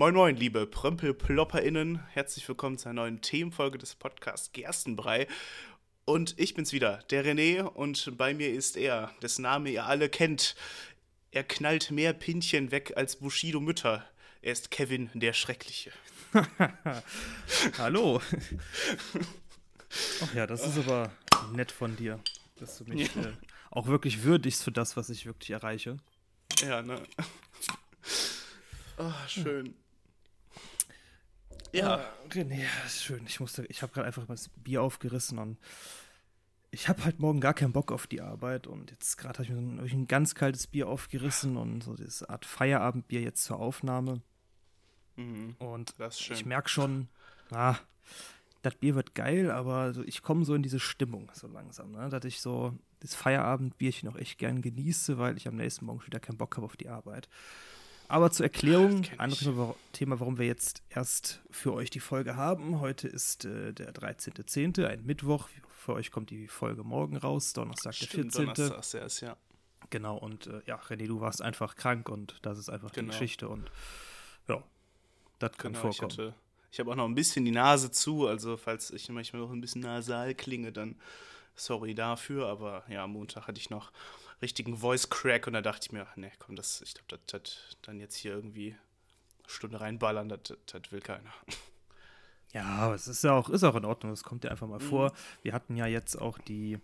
Moin Moin, liebe PrömpelplopperInnen. Herzlich willkommen zu einer neuen Themenfolge des Podcasts Gerstenbrei. Und ich bin's wieder, der René, und bei mir ist er, dessen Name ihr alle kennt. Er knallt mehr Pinchen weg als Bushido Mütter. Er ist Kevin der Schreckliche. Hallo. Ach ja, das ist aber nett von dir, dass du mich ja. äh, auch wirklich würdigst für das, was ich wirklich erreiche. Ja, ne? Oh, schön. Ja. Oh, René, das ist schön. Ich musste, ich habe gerade einfach mal das Bier aufgerissen und ich habe halt morgen gar keinen Bock auf die Arbeit und jetzt gerade habe ich mir so ein, ein, ganz kaltes Bier aufgerissen und so diese Art Feierabendbier jetzt zur Aufnahme. Mhm, und ich merke schon, ah, das Bier wird geil, aber so, ich komme so in diese Stimmung so langsam, ne? dass ich so das Feierabendbierchen auch echt gern genieße, weil ich am nächsten Morgen wieder keinen Bock habe auf die Arbeit. Aber zur Erklärung, anderes Thema, warum wir jetzt erst für euch die Folge haben. Heute ist äh, der 13.10., ein Mittwoch. Für euch kommt die Folge morgen raus, Donnerstag Stimmt, der 14. Donnerstag erst, ja. Genau, und äh, ja, René, du warst einfach krank und das ist einfach genau. die Geschichte und ja, das kann genau, vorkommen. Ich, hatte, ich habe auch noch ein bisschen die Nase zu, also falls ich manchmal noch ein bisschen nasal klinge, dann sorry dafür, aber ja, am Montag hatte ich noch richtigen Voice Crack und da dachte ich mir, nee, komm, das, ich glaube, das, das dann jetzt hier irgendwie eine Stunde reinballern, das, das will keiner. Ja, aber es ist ja auch, ist auch in Ordnung, das kommt ja einfach mal mhm. vor. Wir hatten ja jetzt auch die,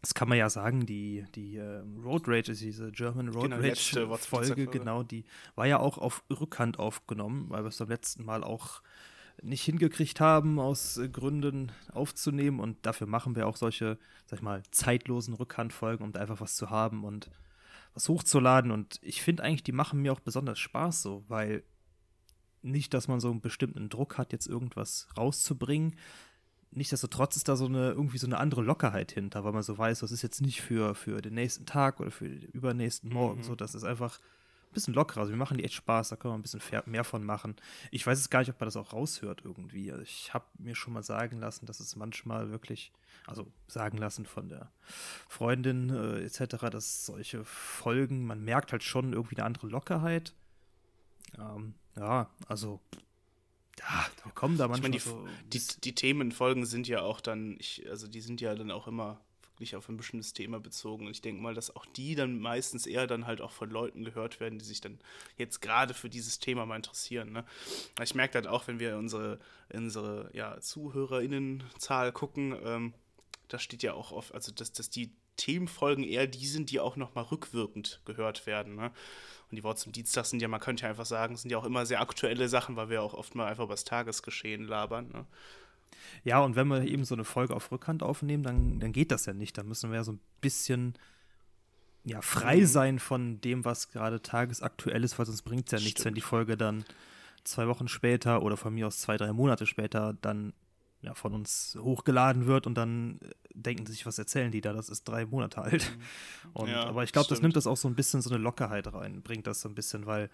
das kann man ja sagen, die, die uh, Road Rage, diese German Road genau, Rage Folge, genau, die war ja auch auf Rückhand aufgenommen, weil wir es beim letzten Mal auch nicht hingekriegt haben, aus äh, Gründen aufzunehmen. Und dafür machen wir auch solche, sag ich mal, zeitlosen Rückhandfolgen, um da einfach was zu haben und was hochzuladen. Und ich finde eigentlich, die machen mir auch besonders Spaß so, weil nicht, dass man so einen bestimmten Druck hat, jetzt irgendwas rauszubringen. Nichtsdestotrotz ist da so eine, irgendwie so eine andere Lockerheit hinter, weil man so weiß, das ist jetzt nicht für, für den nächsten Tag oder für den übernächsten Morgen. Mhm. So, das ist einfach bisschen lockerer. Also wir machen die echt Spaß, da können wir ein bisschen mehr von machen. Ich weiß es gar nicht, ob man das auch raushört irgendwie. Also ich habe mir schon mal sagen lassen, dass es manchmal wirklich, also sagen lassen von der Freundin äh, etc., dass solche Folgen, man merkt halt schon irgendwie eine andere Lockerheit. Ähm, ja, also ja, wir kommen da manchmal ich meine, die, so die, die Themenfolgen sind ja auch dann, ich, also die sind ja dann auch immer wirklich auf ein bestimmtes Thema bezogen. Und ich denke mal, dass auch die dann meistens eher dann halt auch von Leuten gehört werden, die sich dann jetzt gerade für dieses Thema mal interessieren. Ne? Ich merke halt auch, wenn wir unsere, unsere ja, ZuhörerInnenzahl gucken, ähm, da steht ja auch oft, also dass, dass die Themenfolgen eher die sind, die auch nochmal rückwirkend gehört werden. Ne? Und die Worte zum Dienstag sind ja, man könnte ja einfach sagen, sind ja auch immer sehr aktuelle Sachen, weil wir auch oft mal einfach über das Tagesgeschehen labern. Ne? Ja, und wenn wir eben so eine Folge auf Rückhand aufnehmen, dann, dann geht das ja nicht. Dann müssen wir ja so ein bisschen ja, frei mhm. sein von dem, was gerade tagesaktuell ist, weil sonst bringt es ja nichts, Stimmt. wenn die Folge dann zwei Wochen später oder von mir aus zwei, drei Monate später dann ja, von uns hochgeladen wird und dann äh, denken sich, was erzählen die da? Das ist drei Monate alt. Mhm. Und, ja, aber ich glaube, das nimmt das auch so ein bisschen so eine Lockerheit rein, bringt das so ein bisschen, weil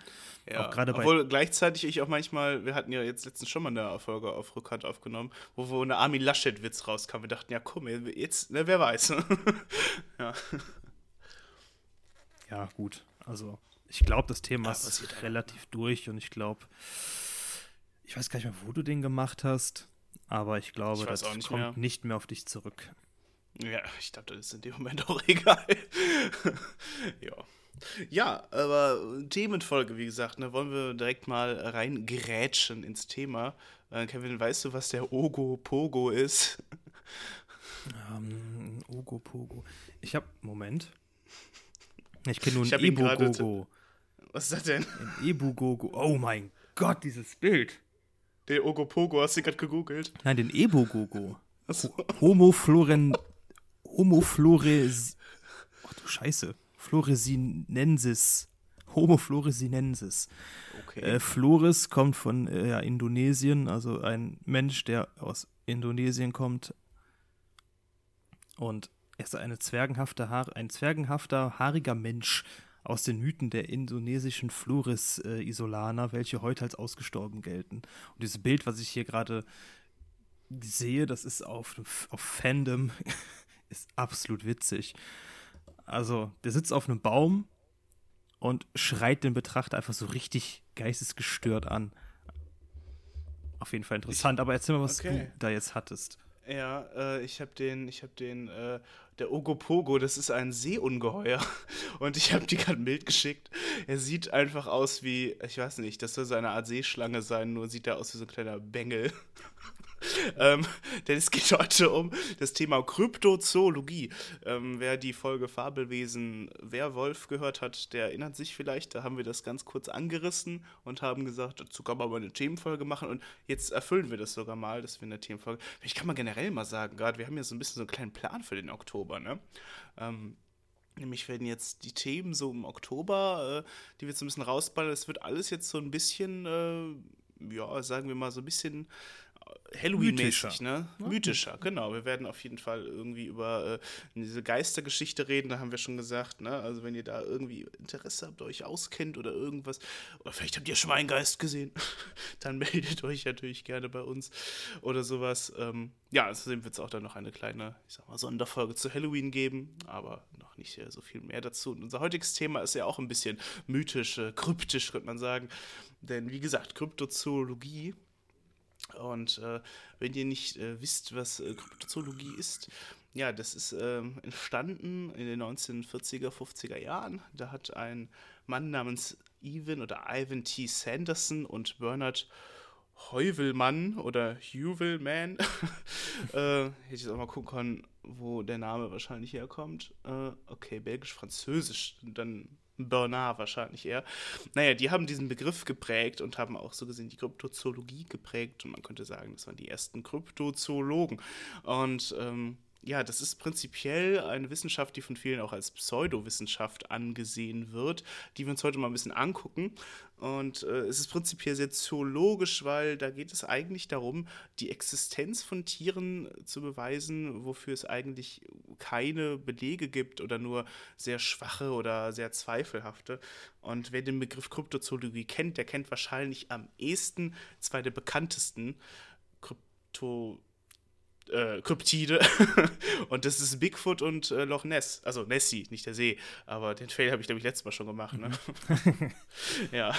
ja, auch gerade bei. Obwohl gleichzeitig ich auch manchmal, wir hatten ja jetzt letztens schon mal eine Folge auf Rückhand aufgenommen, wo, wo eine Armin Laschet-Witz rauskam. Wir dachten, ja, komm, jetzt, ne, wer weiß. ja. ja, gut. Also, ich glaube, das Thema ja, ist relativ durch und ich glaube, ich weiß gar nicht mehr, wo du den gemacht hast. Aber ich glaube, ich das nicht kommt mehr. nicht mehr auf dich zurück. Ja, ich glaube, das ist in dem Moment auch egal. ja. Ja, aber Themenfolge, wie gesagt, ne, wollen wir direkt mal reingrätschen ins Thema. Äh, Kevin, weißt du, was der Ogo Pogo ist? Ähm, Ogo Pogo. Ich hab, Moment. Ich kenne nur ein Ebu-Gogo. Was ist das denn? Ein Ebu-Gogo. Oh mein Gott, dieses Bild. Der Ogopogo, hast du gerade gegoogelt? Nein, den Ebogogo. So. Homo Floren. Homo Flores. Ach du Scheiße. Floresinensis. Homo floresinensis. Okay. Äh, Flores kommt von äh, ja, Indonesien, also ein Mensch, der aus Indonesien kommt. Und er ist eine zwergenhafte Haar, ein zwergenhafter, haariger Mensch aus den Mythen der indonesischen Floris-Isolaner, äh, welche heute als ausgestorben gelten. Und dieses Bild, was ich hier gerade sehe, das ist auf, auf Fandom, ist absolut witzig. Also, der sitzt auf einem Baum und schreit den Betrachter einfach so richtig geistesgestört an. Auf jeden Fall interessant, ich, aber erzähl mal, was okay. du da jetzt hattest. Ja, äh, ich habe den, ich habe den, äh, der Ogopogo, das ist ein Seeungeheuer. Und ich habe dir gerade Bild geschickt. Er sieht einfach aus wie, ich weiß nicht, das soll so eine Art Seeschlange sein, nur sieht er aus wie so ein kleiner Bengel. ähm, denn es geht heute um das Thema Kryptozoologie. Ähm, wer die Folge Fabelwesen Werwolf gehört hat, der erinnert sich vielleicht, da haben wir das ganz kurz angerissen und haben gesagt, dazu kann man mal eine Themenfolge machen und jetzt erfüllen wir das sogar mal, dass wir eine Themenfolge. Ich kann mal generell mal sagen, gerade wir haben ja so ein bisschen so einen kleinen Plan für den Oktober, ne? Ähm, Nämlich werden jetzt die Themen so im Oktober, äh, die wir jetzt ein bisschen rausballern, es wird alles jetzt so ein bisschen, äh, ja, sagen wir mal, so ein bisschen Halloween-mäßig, ne? Ja. Mythischer, genau. Wir werden auf jeden Fall irgendwie über äh, diese Geistergeschichte reden, da haben wir schon gesagt, ne? Also wenn ihr da irgendwie Interesse habt, euch auskennt oder irgendwas, oder vielleicht habt ihr schon mal einen Geist gesehen, dann meldet euch natürlich gerne bei uns oder sowas. Ähm, ja, außerdem wird es auch dann noch eine kleine, ich sag mal, Sonderfolge zu Halloween geben, aber noch nicht so viel mehr dazu. Und unser heutiges Thema ist ja auch ein bisschen mythisch, äh, kryptisch, könnte man sagen. Denn wie gesagt, Kryptozoologie und äh, wenn ihr nicht äh, wisst, was äh, Kryptozoologie ist, ja, das ist ähm, entstanden in den 1940er, 50er Jahren. Da hat ein Mann namens Ivan oder Ivan T. Sanderson und Bernard Heuvelmann oder Heuvelman, äh, hätte ich jetzt auch mal gucken können, wo der Name wahrscheinlich herkommt. Äh, okay, belgisch-französisch, dann Bernard wahrscheinlich eher. Naja, die haben diesen Begriff geprägt und haben auch so gesehen die Kryptozoologie geprägt und man könnte sagen, das waren die ersten Kryptozoologen. Und ähm, ja, das ist prinzipiell eine Wissenschaft, die von vielen auch als Pseudowissenschaft angesehen wird, die wir uns heute mal ein bisschen angucken. Und äh, es ist prinzipiell sehr zoologisch, weil da geht es eigentlich darum, die Existenz von Tieren zu beweisen, wofür es eigentlich keine Belege gibt oder nur sehr schwache oder sehr zweifelhafte. Und wer den Begriff Kryptozoologie kennt, der kennt wahrscheinlich am ehesten zwei der bekanntesten Krypto äh, Kryptide. und das ist Bigfoot und äh, Loch Ness. Also Nessie, nicht der See. Aber den Fail habe ich, glaube ich, letztes Mal schon gemacht. Ne? Ja.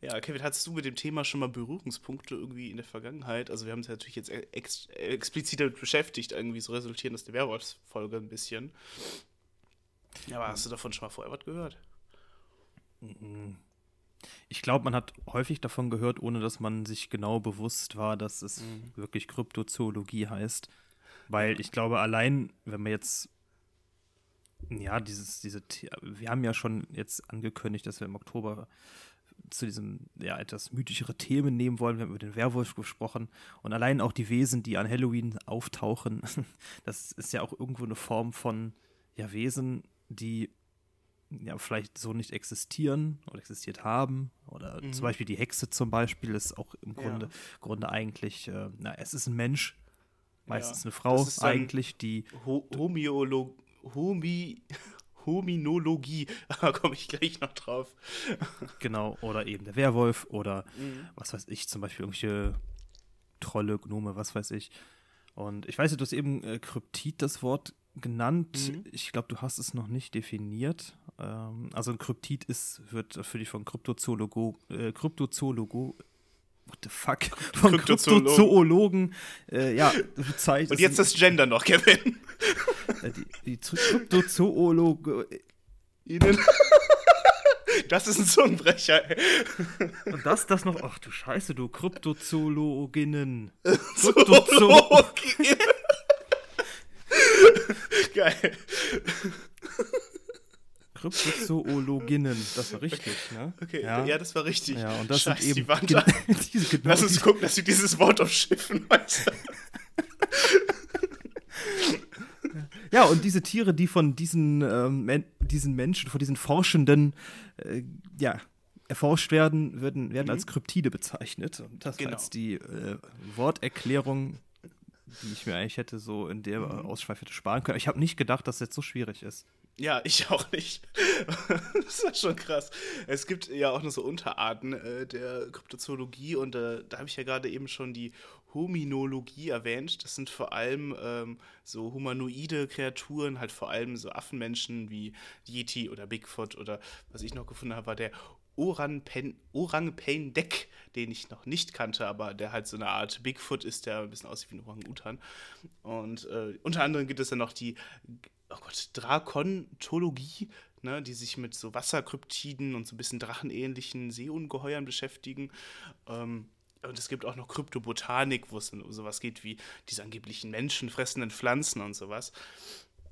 Ja, Kevin, hattest du mit dem Thema schon mal Berührungspunkte irgendwie in der Vergangenheit? Also wir haben uns ja natürlich jetzt ex explizit damit beschäftigt, irgendwie so resultieren aus der Werwolfs-Folge ein bisschen. Ja, aber hast du davon schon mal vorher was gehört? Mhm. Ich glaube, man hat häufig davon gehört, ohne dass man sich genau bewusst war, dass es mhm. wirklich Kryptozoologie heißt. Weil ich glaube, allein, wenn man jetzt, ja, dieses, diese, wir haben ja schon jetzt angekündigt, dass wir im Oktober zu diesem, ja, etwas mythischere Themen nehmen wollen. Wir haben über den Werwolf gesprochen und allein auch die Wesen, die an Halloween auftauchen, das ist ja auch irgendwo eine Form von, ja, Wesen, die ja, vielleicht so nicht existieren oder existiert haben. Oder mhm. zum Beispiel die Hexe zum Beispiel ist auch im Grunde, ja. Grunde eigentlich, äh, na, es ist ein Mensch, meistens ja. eine Frau eigentlich, die. Ho Homiolo Homi Hominologie, da komme ich gleich noch drauf. genau, oder eben der Werwolf oder mhm. was weiß ich, zum Beispiel irgendwelche Trolle, Gnome, was weiß ich. Und ich weiß, du hast eben äh, Kryptid das Wort genannt. Mhm. Ich glaube, du hast es noch nicht definiert. Ähm, also ein Kryptid ist, wird für dich von Kryptozoologo, äh, Kryptozoologo what the fuck, von Kryptozoologen, äh, ja, bezeichnet. Und jetzt das Gender noch, Kevin. Äh, die, die Kryptozoologe. Das ist ein Zungenbrecher, ey. Und das, das noch, ach du Scheiße, du Kryptozoologinnen. Kryptozoologinnen. Geil. Kryptozoologinnen, das war richtig, ne? Okay, ja, ja das war richtig. Ja, und das Scheiß, sind eben die waren da. genau Lass uns gucken, dass wir dieses Wort aufschiffen, weißt Ja, und diese Tiere, die von diesen, ähm, diesen Menschen, von diesen Forschenden, äh, ja, erforscht werden, werden, werden mhm. als Kryptide bezeichnet. Und das genau. als die äh, Worterklärung die ich mir eigentlich hätte so in der mhm. Ausschweif hätte sparen können. Ich habe nicht gedacht, dass es jetzt so schwierig ist. Ja, ich auch nicht. das ist schon krass. Es gibt ja auch noch so Unterarten äh, der Kryptozoologie und äh, da habe ich ja gerade eben schon die Hominologie erwähnt. Das sind vor allem ähm, so humanoide Kreaturen, halt vor allem so Affenmenschen wie Yeti oder Bigfoot oder was ich noch gefunden habe, war der Orang-Pein-Deck, den ich noch nicht kannte, aber der halt so eine Art Bigfoot ist, der ein bisschen aussieht wie ein Orang-Utan. Und äh, unter anderem gibt es dann noch die oh Gott, Drakontologie, ne, die sich mit so Wasserkryptiden und so ein bisschen drachenähnlichen Seeungeheuern beschäftigen. Ähm, und es gibt auch noch Kryptobotanik, wo es um sowas geht wie diese angeblichen menschenfressenden Pflanzen und sowas.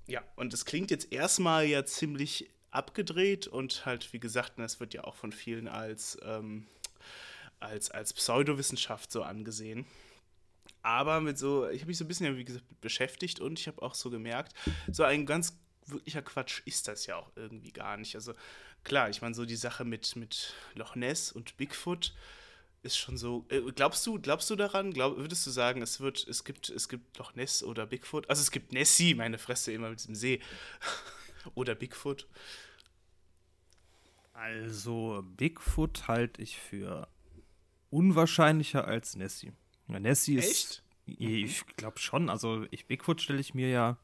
Ja, und es klingt jetzt erstmal ja ziemlich abgedreht und halt, wie gesagt, es wird ja auch von vielen als, ähm, als, als Pseudowissenschaft so angesehen. Aber mit so, ich habe mich so ein bisschen, wie gesagt, beschäftigt und ich habe auch so gemerkt, so ein ganz wirklicher Quatsch ist das ja auch irgendwie gar nicht. Also klar, ich meine, so die Sache mit, mit Loch Ness und Bigfoot ist schon so. Äh, glaubst du, glaubst du daran? Glaub, würdest du sagen, es wird, es gibt, es gibt Loch Ness oder Bigfoot? Also es gibt Nessie, meine Fresse, immer mit diesem See. oder Bigfoot. Also Bigfoot halte ich für unwahrscheinlicher als Nessie. Nessie ist. Echt? Ich glaube schon. Also ich Bigfoot stelle ich mir ja.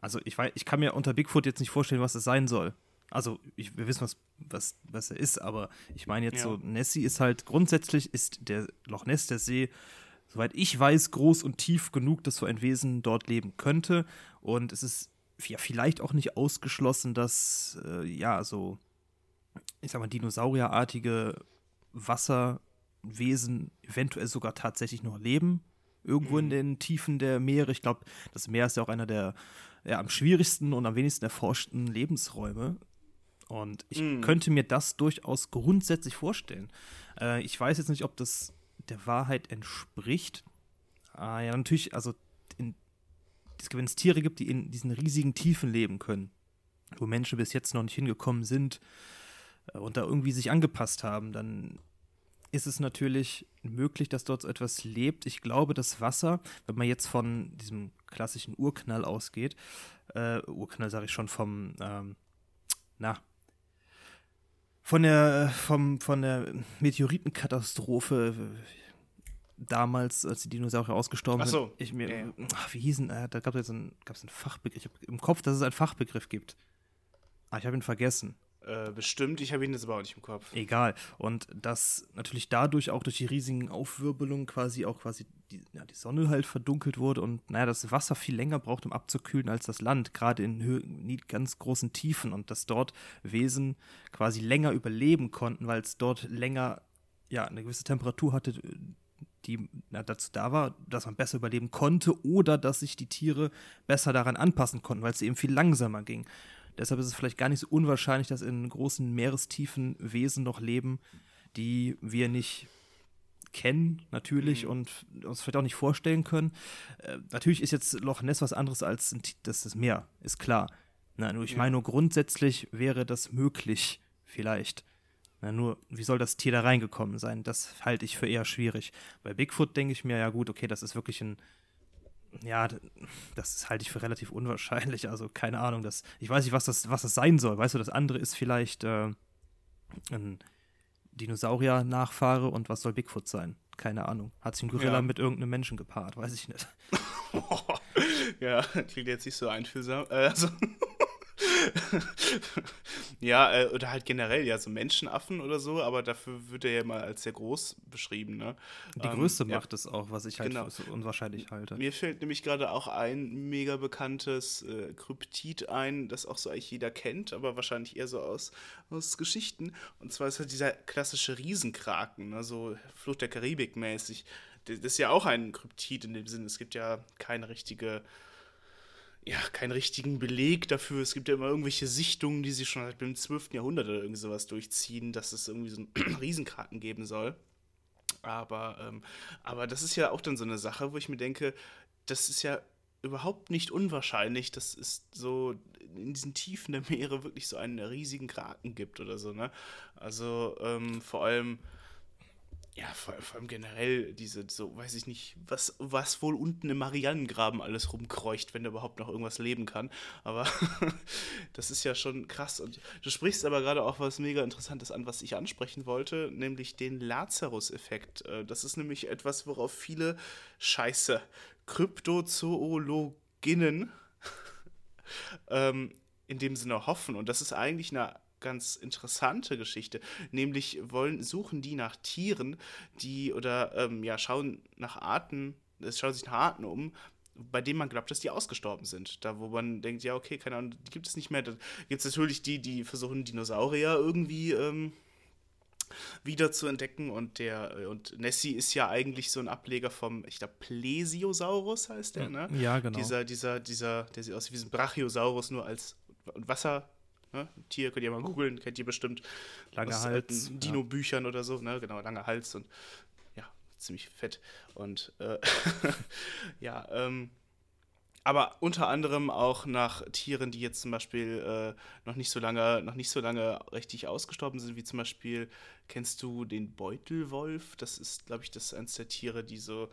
Also ich weiß, ich kann mir unter Bigfoot jetzt nicht vorstellen, was es sein soll. Also ich, wir wissen, was, was, was er ist, aber ich meine jetzt ja. so, Nessie ist halt grundsätzlich ist der Loch Ness, der See, soweit ich weiß, groß und tief genug, dass so ein Wesen dort leben könnte. Und es ist ja vielleicht auch nicht ausgeschlossen, dass äh, ja so, ich sag mal, dinosaurierartige Wasser Wesen eventuell sogar tatsächlich noch leben. Irgendwo mhm. in den Tiefen der Meere. Ich glaube, das Meer ist ja auch einer der ja, am schwierigsten und am wenigsten erforschten Lebensräume. Und ich mhm. könnte mir das durchaus grundsätzlich vorstellen. Äh, ich weiß jetzt nicht, ob das der Wahrheit entspricht. Äh, ja, natürlich, also in, wenn es Tiere gibt, die in diesen riesigen Tiefen leben können, wo Menschen bis jetzt noch nicht hingekommen sind äh, und da irgendwie sich angepasst haben, dann ist es natürlich möglich, dass dort so etwas lebt. Ich glaube, das Wasser, wenn man jetzt von diesem klassischen Urknall ausgeht, äh, Urknall sage ich schon vom, ähm, na, von der, vom, von der Meteoritenkatastrophe damals, als die Dinosaurier ausgestorben ach so. sind. Ich mir, ja. ach, wie hießen, äh, da gab es einen, einen Fachbegriff. Ich habe im Kopf, dass es einen Fachbegriff gibt. Ah, ich habe ihn vergessen. Äh, bestimmt, ich habe ihn jetzt aber auch nicht im Kopf. Egal. Und dass natürlich dadurch auch durch die riesigen Aufwirbelungen quasi auch quasi die, ja, die Sonne halt verdunkelt wurde und naja, das Wasser viel länger braucht, um abzukühlen als das Land, gerade in Hö ganz großen Tiefen und dass dort Wesen quasi länger überleben konnten, weil es dort länger ja eine gewisse Temperatur hatte, die na, dazu da war, dass man besser überleben konnte oder dass sich die Tiere besser daran anpassen konnten, weil es eben viel langsamer ging. Deshalb ist es vielleicht gar nicht so unwahrscheinlich, dass in großen Meerestiefen Wesen noch leben, die wir nicht kennen, natürlich, mhm. und uns vielleicht auch nicht vorstellen können. Äh, natürlich ist jetzt Loch Ness was anderes als das, das Meer, ist klar. Na, nur ich ja. meine, nur grundsätzlich wäre das möglich, vielleicht. Na, nur, wie soll das Tier da reingekommen sein? Das halte ich für eher schwierig. Bei Bigfoot denke ich mir, ja gut, okay, das ist wirklich ein ja, das halte ich für relativ unwahrscheinlich. Also keine Ahnung, das, ich weiß nicht, was das, was das sein soll. Weißt du, das andere ist vielleicht äh, ein Dinosaurier-Nachfahre und was soll Bigfoot sein? Keine Ahnung. Hat sich ein Gorilla ja. mit irgendeinem Menschen gepaart? Weiß ich nicht. ja, klingt jetzt nicht so einfühlsam. Äh, also ja, äh, oder halt generell, ja, so Menschenaffen oder so, aber dafür wird er ja mal als sehr groß beschrieben, ne? Die ähm, Größe macht ja. es auch, was ich halt genau. für so unwahrscheinlich halte. Mir fällt nämlich gerade auch ein mega bekanntes äh, Kryptid ein, das auch so eigentlich jeder kennt, aber wahrscheinlich eher so aus, aus Geschichten. Und zwar ist halt dieser klassische Riesenkraken, ne? so Flucht der Karibik mäßig. Das ist ja auch ein Kryptid in dem Sinne. Es gibt ja keine richtige ja, keinen richtigen Beleg dafür. Es gibt ja immer irgendwelche Sichtungen, die sich schon seit dem 12. Jahrhundert oder irgendwie sowas durchziehen, dass es irgendwie so einen Riesenkraken geben soll. Aber, ähm, aber das ist ja auch dann so eine Sache, wo ich mir denke, das ist ja überhaupt nicht unwahrscheinlich, dass es so in diesen Tiefen der Meere wirklich so einen riesigen Kraken gibt oder so, ne? Also ähm, vor allem ja, vor, vor, allem generell diese, so, weiß ich nicht, was, was wohl unten im Marianengraben alles rumkreucht, wenn da überhaupt noch irgendwas leben kann. Aber das ist ja schon krass. Und du sprichst aber gerade auch was mega Interessantes an, was ich ansprechen wollte, nämlich den Lazarus-Effekt. Äh, das ist nämlich etwas, worauf viele Scheiße Kryptozoologinnen ähm, in dem Sinne hoffen. Und das ist eigentlich eine ganz interessante Geschichte. Nämlich wollen, suchen die nach Tieren, die oder ähm, ja, schauen nach Arten, es schauen sich nach Arten um, bei denen man glaubt, dass die ausgestorben sind. Da, wo man denkt, ja, okay, keine Ahnung, die gibt es nicht mehr. Da gibt es natürlich die, die versuchen, Dinosaurier irgendwie ähm, wieder zu entdecken. Und der und Nessie ist ja eigentlich so ein Ableger vom, ich glaube, Plesiosaurus heißt der, ne? Ja, genau. Dieser, dieser, dieser, der sieht aus wie ein Brachiosaurus, nur als Wasser, Ne? Tier könnt ihr mal googeln, kennt ihr bestimmt. Lange aus Hals. Dino-Büchern oder so, ne? Genau, langer Hals und ja, ziemlich fett. Und äh, ja, ähm, aber unter anderem auch nach Tieren, die jetzt zum Beispiel äh, noch nicht so lange, noch nicht so lange richtig ausgestorben sind, wie zum Beispiel, kennst du den Beutelwolf? Das ist, glaube ich, das eines der Tiere, die so,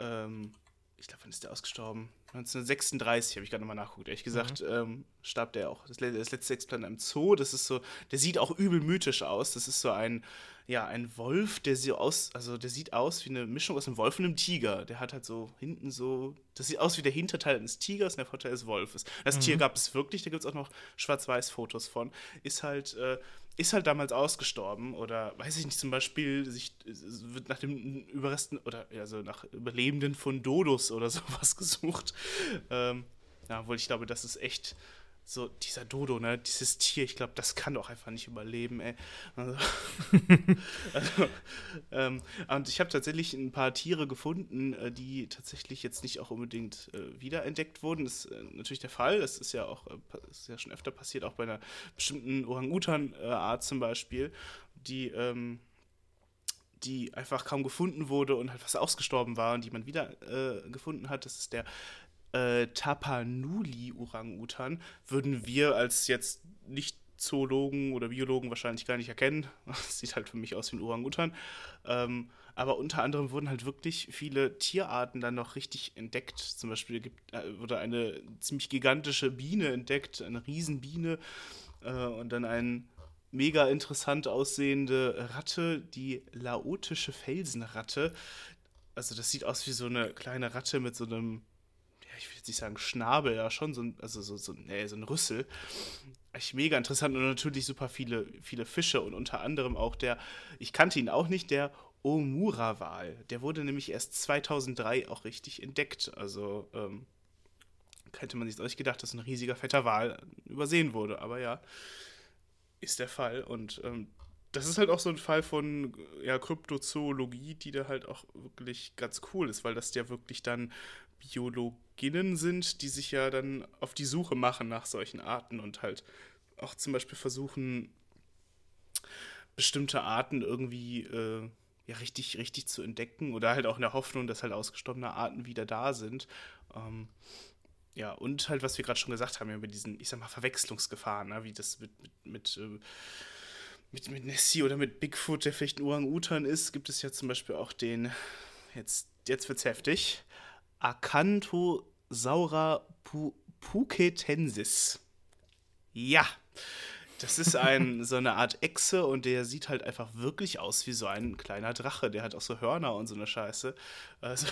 ähm, ich glaube, wann ist der ausgestorben? 1936, habe ich gerade nochmal nachgeguckt, ehrlich gesagt, mhm. ähm, starb der auch. Das, das letzte Exemplar im Zoo, das ist so, der sieht auch übel mythisch aus. Das ist so ein, ja, ein Wolf, der sieht aus, also der sieht aus wie eine Mischung aus einem Wolf und einem Tiger. Der hat halt so hinten so, das sieht aus wie der Hinterteil eines Tigers und der Vorteil des Wolfes. Das mhm. Tier gab es wirklich, da gibt es auch noch Schwarz-Weiß-Fotos von. Ist halt, äh, ist halt damals ausgestorben oder weiß ich nicht, zum Beispiel sich, wird nach den Überresten oder also nach Überlebenden von Dodos oder sowas gesucht. Ähm, ja, obwohl ich glaube, das ist echt so dieser Dodo, ne, dieses Tier, ich glaube, das kann doch einfach nicht überleben, ey. Also, also, ähm, und ich habe tatsächlich ein paar Tiere gefunden, äh, die tatsächlich jetzt nicht auch unbedingt äh, wiederentdeckt wurden. Das ist äh, natürlich der Fall. Das ist ja auch äh, ist ja schon öfter passiert, auch bei einer bestimmten Orang-Utan-Art zum Beispiel, die ähm, die einfach kaum gefunden wurde und halt was ausgestorben war und die man wieder äh, gefunden hat. Das ist der äh, Tapanuli-Orang-Utan würden wir als jetzt nicht Zoologen oder Biologen wahrscheinlich gar nicht erkennen. Das sieht halt für mich aus wie ein Orang-Utan. Ähm, aber unter anderem wurden halt wirklich viele Tierarten dann noch richtig entdeckt. Zum Beispiel gibt, äh, wurde eine ziemlich gigantische Biene entdeckt, eine Riesenbiene äh, und dann ein mega interessant aussehende Ratte, die laotische Felsenratte. Also das sieht aus wie so eine kleine Ratte mit so einem ich will nicht sagen Schnabel, ja schon so ein, also so, so, nee, so ein Rüssel. Echt mega interessant und natürlich super viele, viele Fische und unter anderem auch der, ich kannte ihn auch nicht, der Omura-Wal. Der wurde nämlich erst 2003 auch richtig entdeckt. Also ähm, hätte man sich nicht gedacht, dass ein riesiger, fetter Wal übersehen wurde. Aber ja, ist der Fall. Und ähm, das ist halt auch so ein Fall von ja, Kryptozoologie, die da halt auch wirklich ganz cool ist, weil das ja wirklich dann Biologinnen sind, die sich ja dann auf die Suche machen nach solchen Arten und halt auch zum Beispiel versuchen, bestimmte Arten irgendwie äh, ja richtig, richtig zu entdecken oder halt auch in der Hoffnung, dass halt ausgestorbene Arten wieder da sind. Ähm, ja, und halt, was wir gerade schon gesagt haben, ja, mit diesen, ich sag mal, Verwechslungsgefahren, ne, wie das mit, mit, mit, äh, mit, mit Nessie oder mit Bigfoot, der vielleicht ein Orang-Utan ist, gibt es ja zum Beispiel auch den, jetzt, jetzt wird's heftig, Acanthosaura pu puketensis. Ja, das ist ein, so eine Art Echse und der sieht halt einfach wirklich aus wie so ein kleiner Drache. Der hat auch so Hörner und so eine Scheiße. Also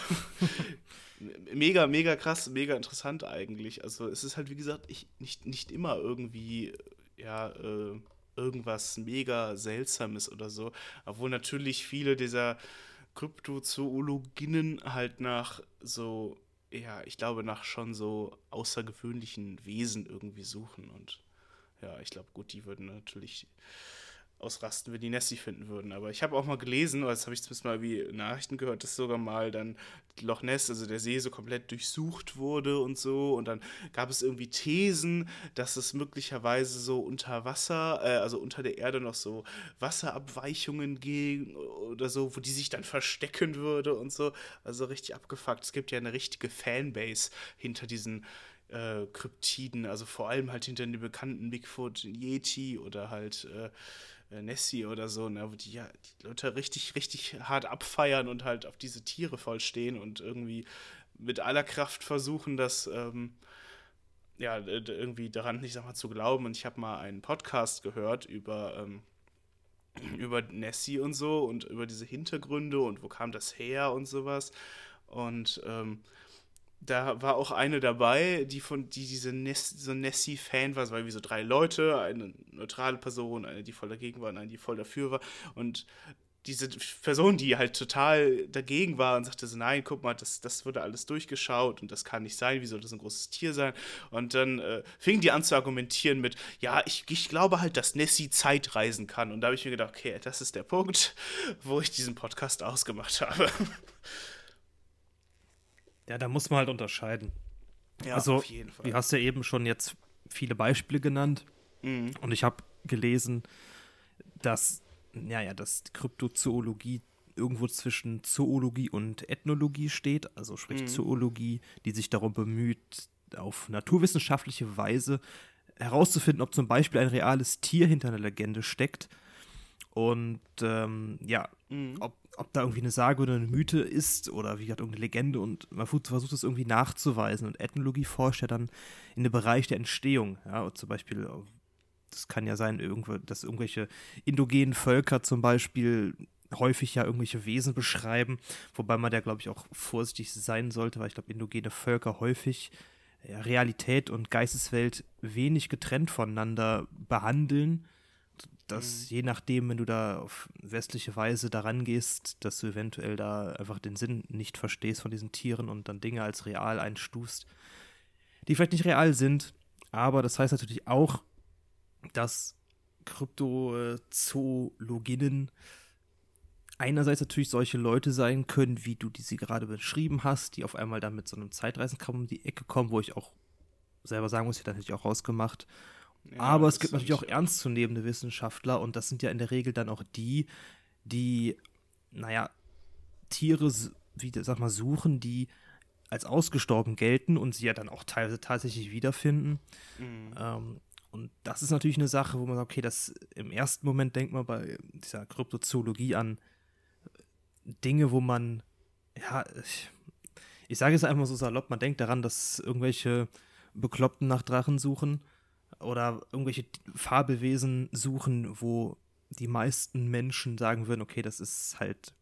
mega, mega krass, mega interessant eigentlich. Also es ist halt, wie gesagt, ich, nicht, nicht immer irgendwie, ja, äh, irgendwas mega Seltsames oder so. Obwohl natürlich viele dieser Kryptozoologinnen halt nach so, ja, ich glaube, nach schon so außergewöhnlichen Wesen irgendwie suchen. Und ja, ich glaube, gut, die würden natürlich ausrasten, wenn die Nessie finden würden. Aber ich habe auch mal gelesen, oder das habe ich zumindest mal wie Nachrichten gehört, dass sogar mal dann Loch Ness, also der See, so komplett durchsucht wurde und so. Und dann gab es irgendwie Thesen, dass es möglicherweise so unter Wasser, äh, also unter der Erde noch so Wasserabweichungen ging oder so, wo die sich dann verstecken würde und so. Also richtig abgefuckt. Es gibt ja eine richtige Fanbase hinter diesen äh, Kryptiden, also vor allem halt hinter den bekannten Bigfoot, Yeti oder halt äh, Nessie oder so, ne, wo die ja die Leute richtig, richtig hart abfeiern und halt auf diese Tiere voll stehen und irgendwie mit aller Kraft versuchen, das ähm, ja, irgendwie daran, ich sag mal, zu glauben. Und ich habe mal einen Podcast gehört über, ähm, über Nessie und so und über diese Hintergründe und wo kam das her und sowas. Und ähm, da war auch eine dabei, die von die diese Ness, so Nessie-Fan war. Es waren wie so drei Leute, eine neutrale Person, eine, die voll dagegen war und eine, die voll dafür war. Und diese Person, die halt total dagegen war und sagte so, nein, guck mal, das, das wurde alles durchgeschaut und das kann nicht sein, wie soll das ein großes Tier sein? Und dann äh, fing die an zu argumentieren mit, ja, ich, ich glaube halt, dass Nessie Zeit reisen kann. Und da habe ich mir gedacht, okay, das ist der Punkt, wo ich diesen Podcast ausgemacht habe. Ja, da muss man halt unterscheiden. Ja, also, auf jeden Fall. Du hast ja eben schon jetzt viele Beispiele genannt. Mhm. Und ich habe gelesen, dass, ja, ja, dass Kryptozoologie irgendwo zwischen Zoologie und Ethnologie steht, also sprich mhm. Zoologie, die sich darum bemüht, auf naturwissenschaftliche Weise herauszufinden, ob zum Beispiel ein reales Tier hinter einer Legende steckt. Und ähm, ja, mhm. ob ob da irgendwie eine Sage oder eine Mythe ist oder wie gesagt irgendeine Legende und man versucht es irgendwie nachzuweisen. Und Ethnologie forscht ja dann in den Bereich der Entstehung. Ja, und zum Beispiel, das kann ja sein, dass irgendwelche indogenen Völker zum Beispiel häufig ja irgendwelche Wesen beschreiben, wobei man da, glaube ich, auch vorsichtig sein sollte, weil ich glaube, indogene Völker häufig Realität und Geisteswelt wenig getrennt voneinander behandeln dass mhm. je nachdem, wenn du da auf westliche Weise daran gehst, dass du eventuell da einfach den Sinn nicht verstehst von diesen Tieren und dann Dinge als real einstufst, die vielleicht nicht real sind. Aber das heißt natürlich auch, dass Kryptozoologinnen einerseits natürlich solche Leute sein können, wie du die sie gerade beschrieben hast, die auf einmal dann mit so einem Zeitreisenkram um die Ecke kommen, wo ich auch selber sagen muss, ich habe natürlich auch rausgemacht ja, Aber es gibt natürlich auch ernstzunehmende Wissenschaftler und das sind ja in der Regel dann auch die, die, naja, Tiere, wie sag mal, suchen, die als ausgestorben gelten und sie ja dann auch teilweise tatsächlich wiederfinden. Mhm. Ähm, und das ist natürlich eine Sache, wo man sagt, okay, das im ersten Moment denkt man bei dieser Kryptozoologie an Dinge, wo man, ja, ich, ich sage es einfach so salopp, man denkt daran, dass irgendwelche Bekloppten nach Drachen suchen oder irgendwelche Fabelwesen suchen, wo die meisten Menschen sagen würden, okay, das ist halt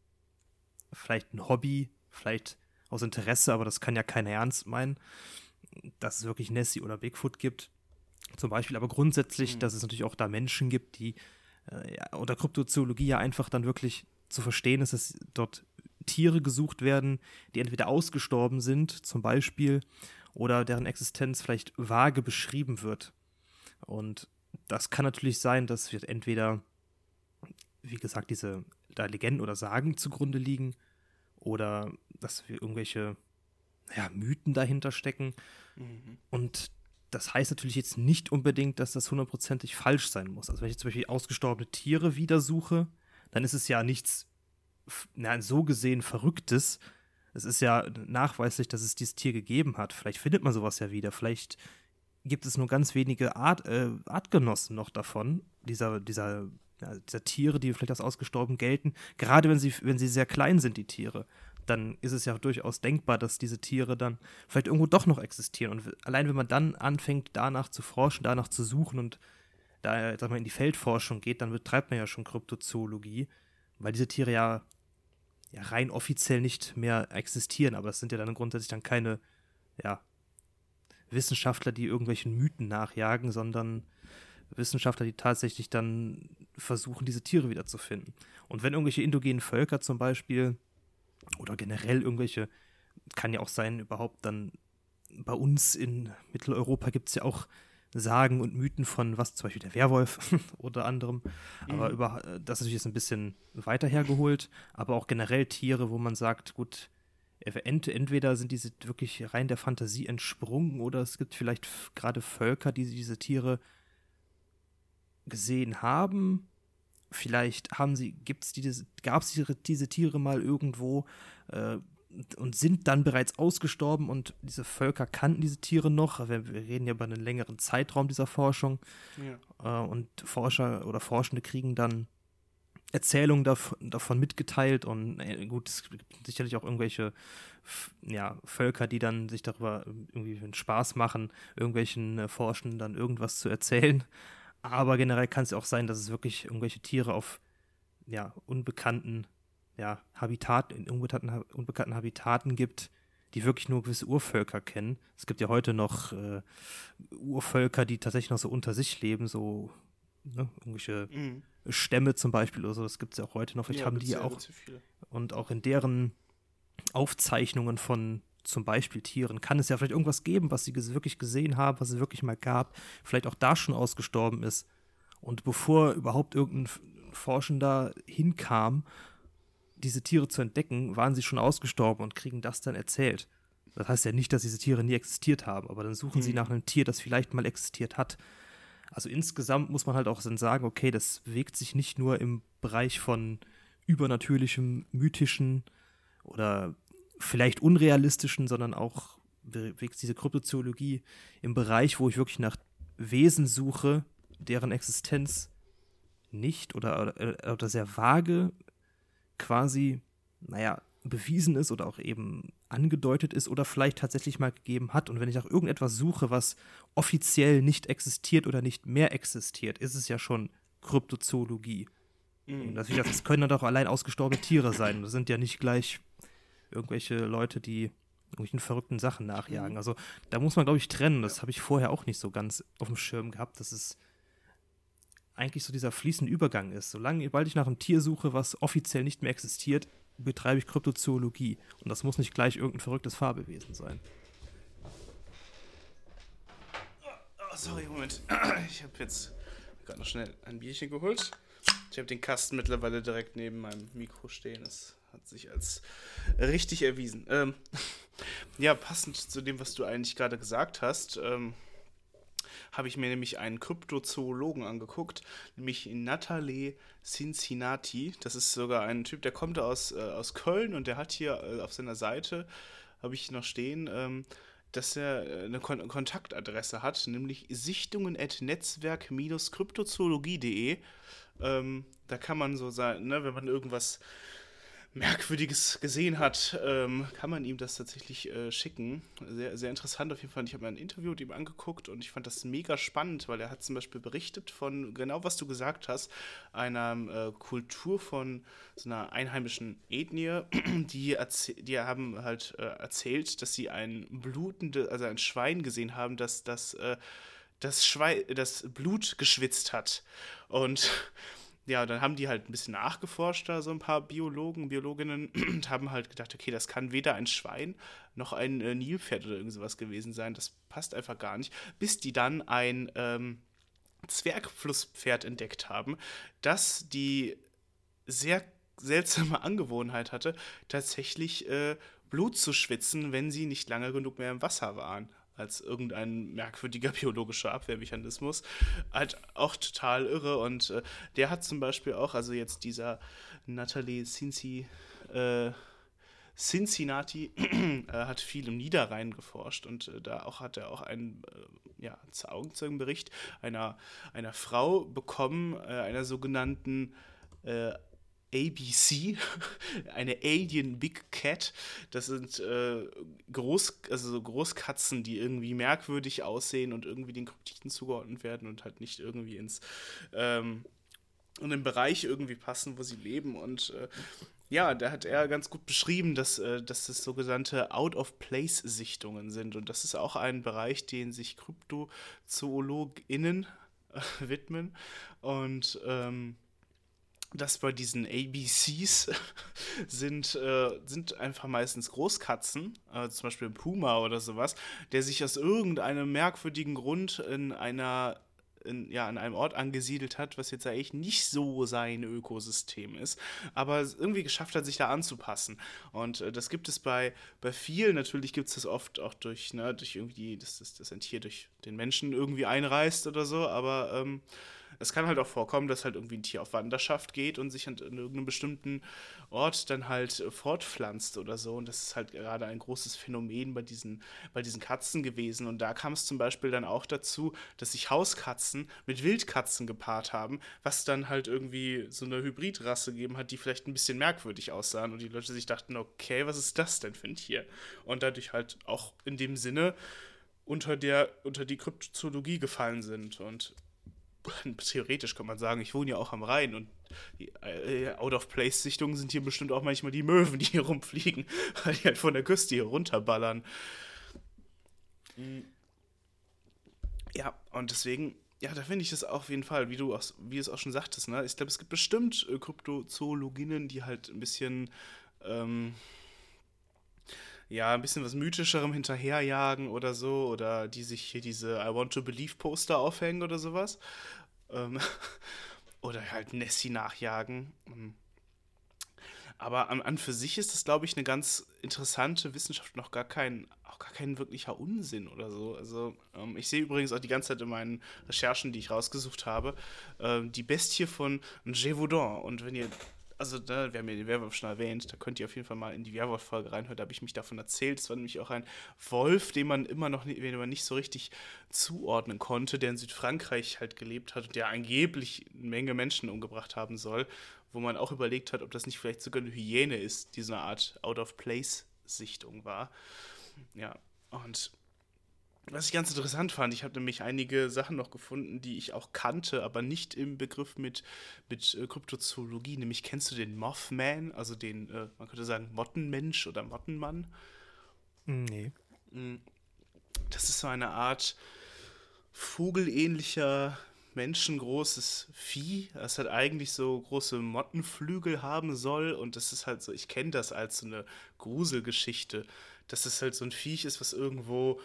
vielleicht ein Hobby, vielleicht aus Interesse, aber das kann ja keiner ernst meinen, dass es wirklich Nessie oder Bigfoot gibt. Zum Beispiel, aber grundsätzlich, mhm. dass es natürlich auch da Menschen gibt, die äh, ja, oder Kryptozoologie ja einfach dann wirklich zu verstehen ist, dass dort Tiere gesucht werden, die entweder ausgestorben sind, zum Beispiel, oder deren Existenz vielleicht vage beschrieben wird. Und das kann natürlich sein, dass wir entweder, wie gesagt, diese da Legenden oder Sagen zugrunde liegen oder dass wir irgendwelche ja, Mythen dahinter stecken. Mhm. Und das heißt natürlich jetzt nicht unbedingt, dass das hundertprozentig falsch sein muss. Also wenn ich zum Beispiel ausgestorbene Tiere wieder suche, dann ist es ja nichts, na, so gesehen Verrücktes. Es ist ja nachweislich, dass es dieses Tier gegeben hat. Vielleicht findet man sowas ja wieder. Vielleicht gibt es nur ganz wenige Art, äh, Artgenossen noch davon, dieser, dieser, ja, dieser Tiere, die vielleicht als ausgestorben gelten, gerade wenn sie, wenn sie sehr klein sind, die Tiere. Dann ist es ja durchaus denkbar, dass diese Tiere dann vielleicht irgendwo doch noch existieren. Und allein wenn man dann anfängt, danach zu forschen, danach zu suchen und da sag mal, in die Feldforschung geht, dann betreibt man ja schon Kryptozoologie, weil diese Tiere ja, ja rein offiziell nicht mehr existieren, aber es sind ja dann grundsätzlich dann keine ja, Wissenschaftler, die irgendwelchen Mythen nachjagen, sondern Wissenschaftler, die tatsächlich dann versuchen, diese Tiere wiederzufinden. Und wenn irgendwelche indogenen Völker zum Beispiel oder generell irgendwelche, kann ja auch sein, überhaupt dann bei uns in Mitteleuropa gibt es ja auch Sagen und Mythen von was, zum Beispiel der Werwolf oder anderem. Aber mhm. über, das ist natürlich jetzt ein bisschen weiter hergeholt, aber auch generell Tiere, wo man sagt, gut, entweder sind diese wirklich rein der Fantasie entsprungen oder es gibt vielleicht gerade Völker, die diese Tiere gesehen haben. Vielleicht haben sie, gibt's diese, gab es diese, diese Tiere mal irgendwo, äh, und sind dann bereits ausgestorben und diese Völker kannten diese Tiere noch. Wir, wir reden ja über einen längeren Zeitraum dieser Forschung. Ja. Äh, und Forscher oder Forschende kriegen dann Erzählungen davon, davon mitgeteilt und äh, gut, es gibt sicherlich auch irgendwelche ja, Völker, die dann sich darüber irgendwie einen Spaß machen, irgendwelchen äh, Forschenden dann irgendwas zu erzählen. Aber generell kann es auch sein, dass es wirklich irgendwelche Tiere auf ja, unbekannten ja, Habitat, in unbekannten, unbekannten Habitaten gibt, die wirklich nur gewisse Urvölker kennen. Es gibt ja heute noch äh, Urvölker, die tatsächlich noch so unter sich leben, so ne, irgendwelche mhm. Stämme zum Beispiel oder so. Das gibt es ja auch heute noch. Vielleicht ja, haben die ja auch. Und auch in deren Aufzeichnungen von zum Beispiel Tieren kann es ja vielleicht irgendwas geben, was sie wirklich gesehen haben, was es wirklich mal gab, vielleicht auch da schon ausgestorben ist. Und bevor überhaupt irgendein Forschender hinkam diese Tiere zu entdecken, waren sie schon ausgestorben und kriegen das dann erzählt. Das heißt ja nicht, dass diese Tiere nie existiert haben, aber dann suchen mhm. sie nach einem Tier, das vielleicht mal existiert hat. Also insgesamt muss man halt auch dann sagen, okay, das bewegt sich nicht nur im Bereich von übernatürlichem, mythischen oder vielleicht unrealistischen, sondern auch bewegt diese Kryptozoologie im Bereich, wo ich wirklich nach Wesen suche, deren Existenz nicht oder, oder, oder sehr vage quasi, naja, bewiesen ist oder auch eben angedeutet ist oder vielleicht tatsächlich mal gegeben hat. Und wenn ich nach irgendetwas suche, was offiziell nicht existiert oder nicht mehr existiert, ist es ja schon Kryptozoologie. Mhm. Das, das können dann doch allein ausgestorbene Tiere sein. Das sind ja nicht gleich irgendwelche Leute, die irgendwelchen verrückten Sachen nachjagen. Mhm. Also da muss man, glaube ich, trennen. Das habe ich vorher auch nicht so ganz auf dem Schirm gehabt. Das ist eigentlich so dieser fließende Übergang ist. Solange, sobald ich nach einem Tier suche, was offiziell nicht mehr existiert, betreibe ich Kryptozoologie. Und das muss nicht gleich irgendein verrücktes Fabelwesen sein. Oh, sorry, Moment. Ich habe jetzt gerade noch schnell ein Bierchen geholt. Ich habe den Kasten mittlerweile direkt neben meinem Mikro stehen. Es hat sich als richtig erwiesen. Ähm, ja, passend zu dem, was du eigentlich gerade gesagt hast. Ähm, habe ich mir nämlich einen Kryptozoologen angeguckt, nämlich Natalie Cincinnati. Das ist sogar ein Typ, der kommt aus, äh, aus Köln und der hat hier äh, auf seiner Seite, habe ich noch stehen, ähm, dass er äh, eine Kon Kontaktadresse hat, nämlich sichtungen.netzwerk-kryptozoologie.de. Ähm, da kann man so sagen, ne, wenn man irgendwas Merkwürdiges gesehen hat, ähm, kann man ihm das tatsächlich äh, schicken. Sehr, sehr interessant auf jeden Fall. Ich habe mir ein Interview mit ihm angeguckt und ich fand das mega spannend, weil er hat zum Beispiel berichtet von, genau was du gesagt hast, einer äh, Kultur von so einer einheimischen Ethnie, die, die haben halt äh, erzählt, dass sie ein blutende, also ein Schwein gesehen haben, das das, äh, das, Schwein, das Blut geschwitzt hat. Und ja, dann haben die halt ein bisschen nachgeforscht, da so ein paar Biologen, Biologinnen, und haben halt gedacht, okay, das kann weder ein Schwein noch ein äh, Nilpferd oder irgend sowas gewesen sein. Das passt einfach gar nicht. Bis die dann ein ähm, Zwergflusspferd entdeckt haben, das die sehr seltsame Angewohnheit hatte, tatsächlich äh, Blut zu schwitzen, wenn sie nicht lange genug mehr im Wasser waren als irgendein merkwürdiger biologischer Abwehrmechanismus. Halt auch total irre. Und äh, der hat zum Beispiel auch, also jetzt dieser Natalie Cinci, äh, Cincinnati äh, hat viel im Niederrhein geforscht und äh, da auch hat er auch einen äh, ja, Augenzeugenbericht einer, einer Frau bekommen, äh, einer sogenannten ABC, eine Alien Big Cat. Das sind äh, Groß, also so Großkatzen, die irgendwie merkwürdig aussehen und irgendwie den Kryptiden zugeordnet werden und halt nicht irgendwie ins ähm, in den Bereich irgendwie passen, wo sie leben. Und äh, ja, da hat er ganz gut beschrieben, dass, äh, dass das sogenannte Out-of-Place-Sichtungen sind. Und das ist auch ein Bereich, den sich KryptozoologInnen äh, widmen. Und ähm, dass bei diesen ABCs sind, äh, sind einfach meistens Großkatzen, äh, zum Beispiel ein Puma oder sowas, der sich aus irgendeinem merkwürdigen Grund in einer in, ja, an einem Ort angesiedelt hat, was jetzt eigentlich nicht so sein Ökosystem ist, aber irgendwie geschafft hat, sich da anzupassen. Und äh, das gibt es bei, bei vielen, natürlich gibt es das oft auch durch, ne, durch irgendwie, dass das, das ein Tier durch den Menschen irgendwie einreißt oder so, aber ähm, es kann halt auch vorkommen, dass halt irgendwie ein Tier auf Wanderschaft geht und sich an, an irgendeinem bestimmten Ort dann halt fortpflanzt oder so. Und das ist halt gerade ein großes Phänomen bei diesen, bei diesen Katzen gewesen. Und da kam es zum Beispiel dann auch dazu, dass sich Hauskatzen mit Wildkatzen gepaart haben, was dann halt irgendwie so eine Hybridrasse gegeben hat, die vielleicht ein bisschen merkwürdig aussahen. Und die Leute sich dachten, okay, was ist das denn für ein Tier? Und dadurch halt auch in dem Sinne unter, der, unter die Kryptozoologie gefallen sind. Und theoretisch kann man sagen, ich wohne ja auch am Rhein und die äh, Out-of-Place-Sichtungen sind hier bestimmt auch manchmal die Möwen, die hier rumfliegen, weil die halt von der Küste hier runterballern. Ja, und deswegen, ja, da finde ich es auf jeden Fall, wie du auch, wie es auch schon sagtest, ne? Ich glaube, es gibt bestimmt äh, Kryptozoologinnen, die halt ein bisschen ähm, ja, ein bisschen was Mythischerem hinterherjagen oder so, oder die sich hier diese I Want to Believe Poster aufhängen oder sowas. Ähm, oder halt Nessie nachjagen. Ähm, aber an, an für sich ist das, glaube ich, eine ganz interessante Wissenschaft und auch gar kein, auch gar kein wirklicher Unsinn oder so. Also ähm, ich sehe übrigens auch die ganze Zeit in meinen Recherchen, die ich rausgesucht habe, äh, die Bestie von Gévaudan. Und wenn ihr also da, wir haben ja den Werwolf schon erwähnt, da könnt ihr auf jeden Fall mal in die Werwolf-Folge reinhören, da habe ich mich davon erzählt. Es war nämlich auch ein Wolf, den man immer noch nicht, den man nicht so richtig zuordnen konnte, der in Südfrankreich halt gelebt hat und der angeblich eine Menge Menschen umgebracht haben soll, wo man auch überlegt hat, ob das nicht vielleicht sogar eine Hyäne ist, die so eine Art Out-of-Place-Sichtung war. Ja, und was ich ganz interessant fand, ich habe nämlich einige Sachen noch gefunden, die ich auch kannte, aber nicht im Begriff mit, mit äh, Kryptozoologie. Nämlich kennst du den Mothman, also den, äh, man könnte sagen, Mottenmensch oder Mottenmann? Nee. Mm. Das ist so eine Art vogelähnlicher, menschengroßes Vieh, das halt eigentlich so große Mottenflügel haben soll. Und das ist halt so, ich kenne das als so eine Gruselgeschichte, dass es halt so ein Viech ist, was irgendwo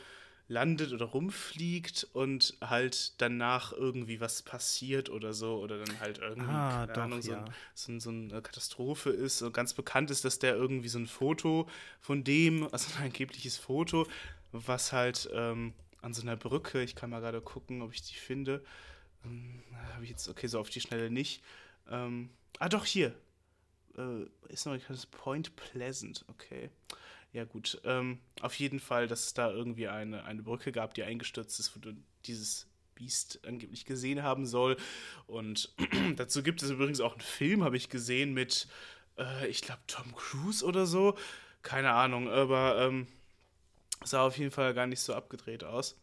landet oder rumfliegt und halt danach irgendwie was passiert oder so oder dann halt irgendwie, ah, keine doch, Ahnung, so, ja. so, so, eine Katastrophe ist. Und ganz bekannt ist, dass der irgendwie so ein Foto von dem, also ein angebliches Foto, was halt ähm, an so einer Brücke, ich kann mal gerade gucken, ob ich die finde, ähm, habe ich jetzt, okay, so auf die Schnelle nicht. Ähm, ah, doch, hier. Äh, ist noch das Point Pleasant, okay. Ja, gut. Ähm, auf jeden Fall, dass es da irgendwie eine, eine Brücke gab, die eingestürzt ist, wo dieses Biest angeblich gesehen haben soll. Und dazu gibt es übrigens auch einen Film, habe ich gesehen, mit, äh, ich glaube, Tom Cruise oder so. Keine Ahnung, aber ähm, sah auf jeden Fall gar nicht so abgedreht aus.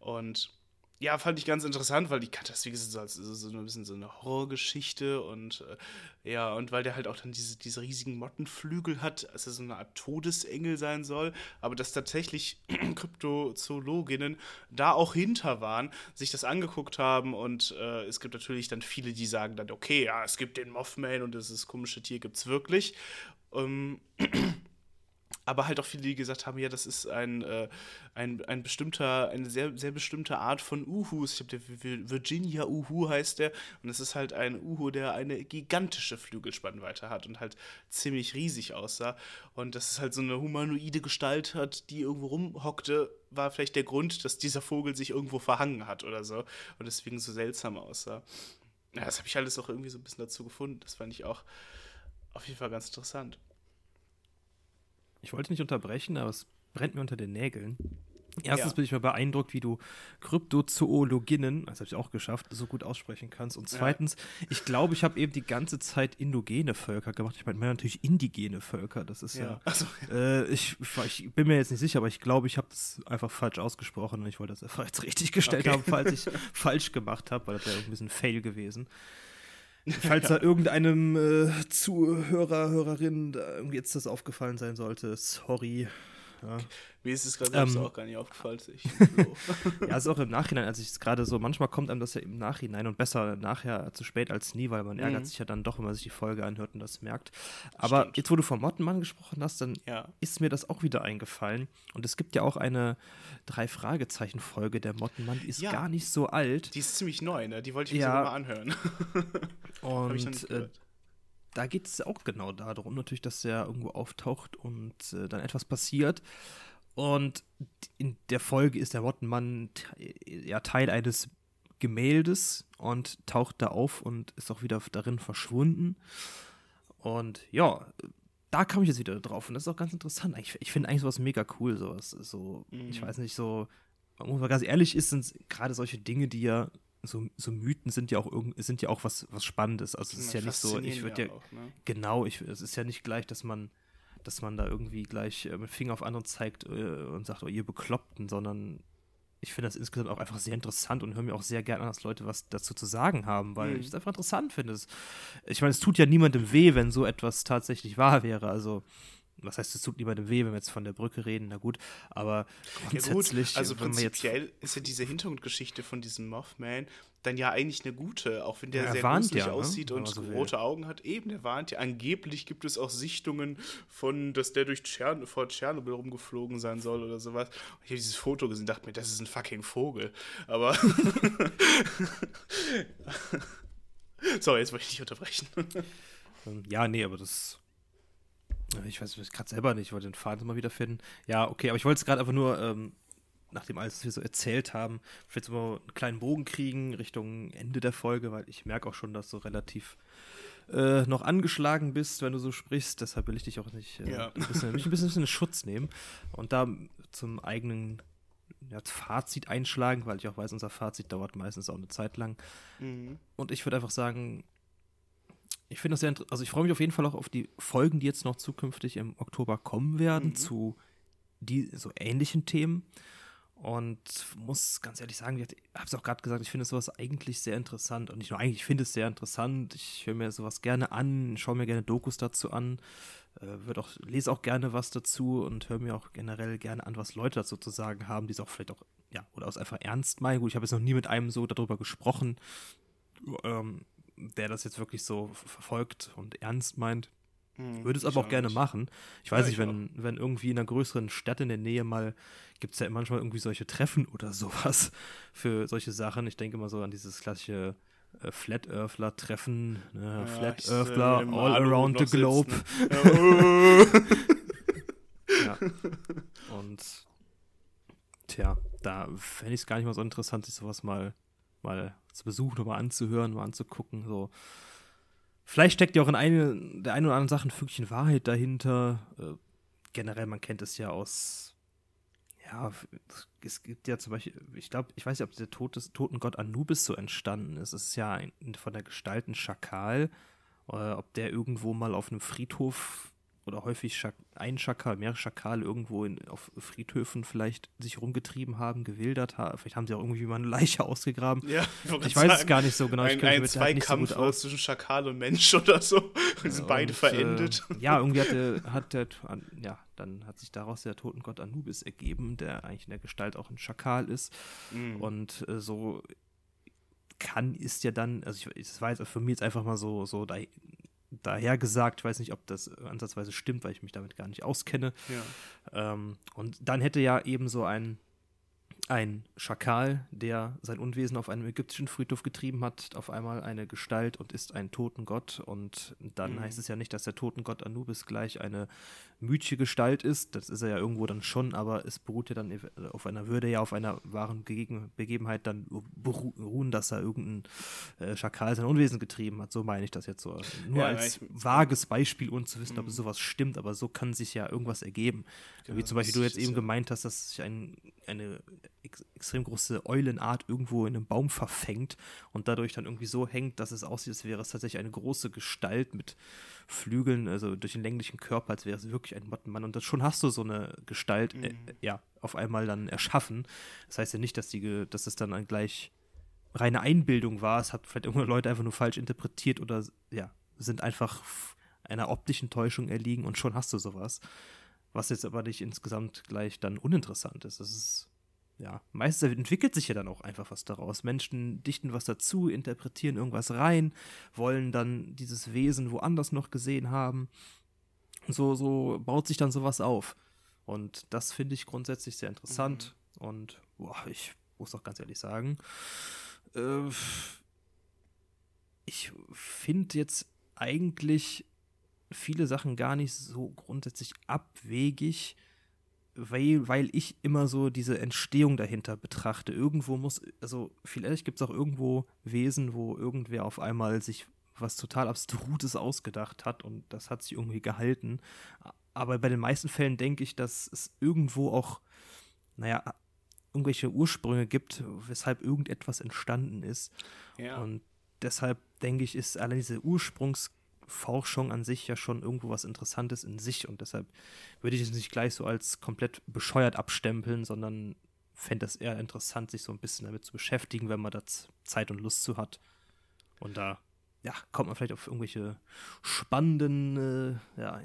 Und ja, fand ich ganz interessant, weil ich kannte das, wie gesagt, so, als, so, ein bisschen so eine Horrorgeschichte und äh, ja, und weil der halt auch dann diese, diese riesigen Mottenflügel hat, als er so eine Art Todesengel sein soll, aber dass tatsächlich Kryptozoologinnen da auch hinter waren, sich das angeguckt haben und äh, es gibt natürlich dann viele, die sagen dann, okay, ja, es gibt den Mothman und dieses komische Tier gibt es wirklich. Ähm, aber halt auch viele, die gesagt haben, ja, das ist ein, äh, ein, ein bestimmter, eine sehr, sehr bestimmte Art von Uhus. Ich glaube, der Virginia Uhu heißt der. Und es ist halt ein Uhu, der eine gigantische Flügelspannweite hat und halt ziemlich riesig aussah. Und dass es halt so eine humanoide Gestalt hat, die irgendwo rumhockte, war vielleicht der Grund, dass dieser Vogel sich irgendwo verhangen hat oder so. Und deswegen so seltsam aussah. Ja, das habe ich alles auch irgendwie so ein bisschen dazu gefunden. Das fand ich auch auf jeden Fall ganz interessant. Ich wollte nicht unterbrechen, aber es brennt mir unter den Nägeln. Erstens ja. bin ich mal beeindruckt, wie du Kryptozoologinnen, das habe ich auch geschafft, so gut aussprechen kannst. Und zweitens, ja. ich glaube, ich habe eben die ganze Zeit indogene Völker gemacht. Ich meine natürlich indigene Völker. Das ist ja. ja so. äh, ich, ich, bin mir jetzt nicht sicher, aber ich glaube, ich habe das einfach falsch ausgesprochen und ich wollte das einfach jetzt richtig gestellt okay. haben, falls ich falsch gemacht habe, weil das wäre ein bisschen Fail gewesen. Falls da irgendeinem äh, Zuhörer, Hörerin da irgendwie jetzt das aufgefallen sein sollte, sorry. Ja. Mir ist es gerade ähm, auch gar nicht aufgefallen. Ja, ist auch im Nachhinein, als ich es gerade so, manchmal kommt einem das ja im Nachhinein und besser nachher zu spät als nie, weil man mhm. ärgert sich ja dann doch, wenn man sich die Folge anhört und das merkt. Aber Stimmt. jetzt, wo du vom Mottenmann gesprochen hast, dann ja. ist mir das auch wieder eingefallen. Und es gibt ja auch eine Drei-Fragezeichen-Folge der Mottenmann, die ist ja. gar nicht so alt. Die ist ziemlich neu, ne? Die wollte ich mir ja. sogar mal anhören. und äh, da geht es auch genau darum, natürlich, dass er irgendwo auftaucht und äh, dann etwas passiert. Und in der Folge ist der Mottenmann ja Teil eines Gemäldes und taucht da auf und ist auch wieder darin verschwunden. Und ja, da kam ich jetzt wieder drauf und das ist auch ganz interessant. Ich, ich finde eigentlich sowas mega cool, sowas. So, mhm. ich weiß nicht, so, muss man ganz ehrlich ist, sind gerade solche Dinge, die ja so, so Mythen sind ja auch irgend, sind ja auch was, was Spannendes. Also es ist ja nicht so, ich würde ja, auch, ne? genau, ich, es ist ja nicht gleich, dass man, dass man da irgendwie gleich äh, mit Finger auf andere zeigt äh, und sagt, oh ihr Bekloppten, sondern ich finde das insgesamt auch einfach sehr interessant und höre mir auch sehr gerne an, dass Leute was dazu zu sagen haben, weil mhm. ich es einfach interessant finde. Ich meine, es tut ja niemandem weh, wenn so etwas tatsächlich wahr wäre. Also was heißt, es tut niemandem weh, wenn wir jetzt von der Brücke reden, na gut, aber grundsätzlich. Ja gut, also prinzipiell ist ja diese Hintergrundgeschichte von diesem Mothman dann ja eigentlich eine gute, auch wenn der ja, sehr gruselig ja, ne? aussieht ne? und so rote Augen hat. Eben, der warnt ja. Angeblich gibt es auch Sichtungen von, dass der durch Tschern vor Tschernobyl rumgeflogen sein soll oder sowas. Und ich habe dieses Foto gesehen und dachte mir, das ist ein fucking Vogel. Aber. Sorry, jetzt wollte ich dich unterbrechen. ja, nee, aber das ich weiß es gerade selber nicht, ich wollte den Faden mal wieder finden. Ja, okay, aber ich wollte es gerade einfach nur, ähm, nachdem alles, was wir so erzählt haben, vielleicht mal einen kleinen Bogen kriegen Richtung Ende der Folge, weil ich merke auch schon, dass du relativ äh, noch angeschlagen bist, wenn du so sprichst. Deshalb will ich dich auch nicht äh, ja. ein, bisschen, mich ein bisschen in Schutz nehmen und da zum eigenen ja, Fazit einschlagen, weil ich auch weiß, unser Fazit dauert meistens auch eine Zeit lang. Mhm. Und ich würde einfach sagen, ich finde das sehr interessant. Also ich freue mich auf jeden Fall auch auf die Folgen, die jetzt noch zukünftig im Oktober kommen werden, mhm. zu die so ähnlichen Themen. Und muss ganz ehrlich sagen, ich habe es auch gerade gesagt, ich finde sowas eigentlich sehr interessant. Und nicht nur eigentlich, ich finde es sehr interessant. Ich höre mir sowas gerne an, schaue mir gerne Dokus dazu an, äh, auch, lese auch gerne was dazu und höre mir auch generell gerne an, was Leute dazu zu sagen haben, die es auch vielleicht auch, ja, oder aus einfach ernst meinen. Gut, ich habe jetzt noch nie mit einem so darüber gesprochen. Ähm, der das jetzt wirklich so verfolgt und ernst meint. Hm, Würde es aber auch gerne nicht. machen. Ich weiß ja, nicht, wenn, wenn irgendwie in einer größeren Stadt in der Nähe mal, gibt es ja manchmal irgendwie solche Treffen oder sowas für solche Sachen. Ich denke mal so an dieses klassische äh, Flat Earthler Treffen, ne? ja, Flat Earthler all around the globe. ja. Und tja, da fände ich es gar nicht mal so interessant, sich sowas mal mal zu besuchen, mal anzuhören, mal anzugucken. So. Vielleicht steckt ja auch in eine, der einen oder anderen Sache ein Fünkchen Wahrheit dahinter. Äh, generell, man kennt es ja aus. Ja, es gibt ja zum Beispiel, ich glaube, ich weiß nicht, ob der Tod des Totengott Anubis so entstanden ist. Es ist ja ein, von der Gestalt ein Schakal. Oder ob der irgendwo mal auf einem Friedhof oder häufig Schak ein Schakal, mehrere Schakale irgendwo in, auf Friedhöfen vielleicht sich rumgetrieben haben, gewildert haben. Vielleicht haben sie auch irgendwie mal eine Leiche ausgegraben. Ja, ich, ich weiß es gar nicht so genau. Ein, ein Zweikampf so zwischen Schakal und Mensch oder so. Und sind beide verendet. Äh, ja, irgendwie hatte, hat der, ja, dann hat sich daraus der Totengott Anubis ergeben, der eigentlich in der Gestalt auch ein Schakal ist. Mhm. Und äh, so kann, ist ja dann, also ich, das war jetzt für mich jetzt einfach mal so, so da, daher gesagt, ich weiß nicht, ob das ansatzweise stimmt, weil ich mich damit gar nicht auskenne. Ja. Ähm, und dann hätte ja eben so ein ein Schakal, der sein Unwesen auf einem ägyptischen Friedhof getrieben hat, auf einmal eine Gestalt und ist ein Totengott. Und dann mhm. heißt es ja nicht, dass der Totengott Anubis gleich eine mythische Gestalt ist. Das ist er ja irgendwo dann schon, aber es beruht ja dann auf einer Würde, ja auf einer wahren Begebenheit dann beruhen, dass er irgendein äh, Schakal sein Unwesen getrieben hat. So meine ich das jetzt so. Nur ja, als vages Beispiel, ohne zu wissen, mhm. ob es sowas stimmt, aber so kann sich ja irgendwas ergeben. Genau, Wie zum Beispiel du jetzt eben ja. gemeint hast, dass sich ein, eine ex extrem große Eulenart irgendwo in einem Baum verfängt und dadurch dann irgendwie so hängt, dass es aussieht, als wäre es tatsächlich eine große Gestalt mit Flügeln, also durch den länglichen Körper, als wäre es wirklich ein Mottenmann. Und das schon hast du so eine Gestalt, äh, mhm. äh, ja, auf einmal dann erschaffen. Das heißt ja nicht, dass, die, dass es dann gleich reine Einbildung war. Es hat vielleicht irgendwelche Leute einfach nur falsch interpretiert oder ja, sind einfach einer optischen Täuschung erliegen und schon hast du sowas. Was jetzt aber nicht insgesamt gleich dann uninteressant ist. Das ist ja, meistens entwickelt sich ja dann auch einfach was daraus. Menschen dichten was dazu, interpretieren irgendwas rein, wollen dann dieses Wesen woanders noch gesehen haben. So, so baut sich dann sowas auf. Und das finde ich grundsätzlich sehr interessant. Mhm. Und boah, ich muss auch ganz ehrlich sagen, äh, ich finde jetzt eigentlich viele Sachen gar nicht so grundsätzlich abwegig weil, weil ich immer so diese Entstehung dahinter betrachte. Irgendwo muss, also vielleicht gibt es auch irgendwo Wesen, wo irgendwer auf einmal sich was total Abstruses ausgedacht hat und das hat sich irgendwie gehalten. Aber bei den meisten Fällen denke ich, dass es irgendwo auch, naja, irgendwelche Ursprünge gibt, weshalb irgendetwas entstanden ist. Ja. Und deshalb denke ich, ist allein diese Ursprungsforschung an sich ja schon irgendwo was Interessantes in sich und deshalb würde ich es nicht gleich so als komplett bescheuert abstempeln, sondern fände es eher interessant, sich so ein bisschen damit zu beschäftigen, wenn man da Zeit und Lust zu hat. Und da ja, kommt man vielleicht auf irgendwelche spannenden äh, ja,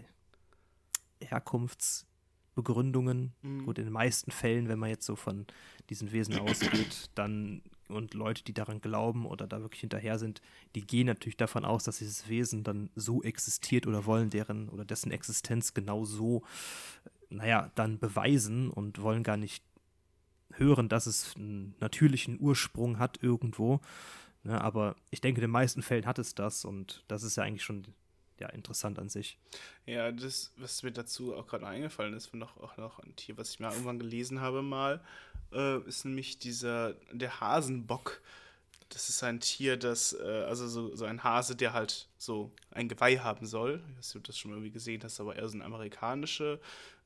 Herkunftsbegründungen. Mhm. Gut, in den meisten Fällen, wenn man jetzt so von diesen Wesen ausgeht, dann und Leute, die daran glauben oder da wirklich hinterher sind, die gehen natürlich davon aus, dass dieses Wesen dann so existiert oder wollen deren oder dessen Existenz genau so, naja, dann beweisen und wollen gar nicht hören, dass es einen natürlichen Ursprung hat irgendwo. Ne, aber ich denke, in den meisten Fällen hat es das und das ist ja eigentlich schon ja, interessant an sich. Ja, das, was mir dazu auch gerade eingefallen ist, noch, auch noch ein Tier, was ich mal irgendwann gelesen habe mal, äh, ist nämlich dieser, der Hasenbock. Das ist ein Tier, das, äh, also so, so ein Hase, der halt so ein Geweih haben soll. Ich weiß nicht, ob du das schon irgendwie gesehen hast, aber eher so ein amerikanische,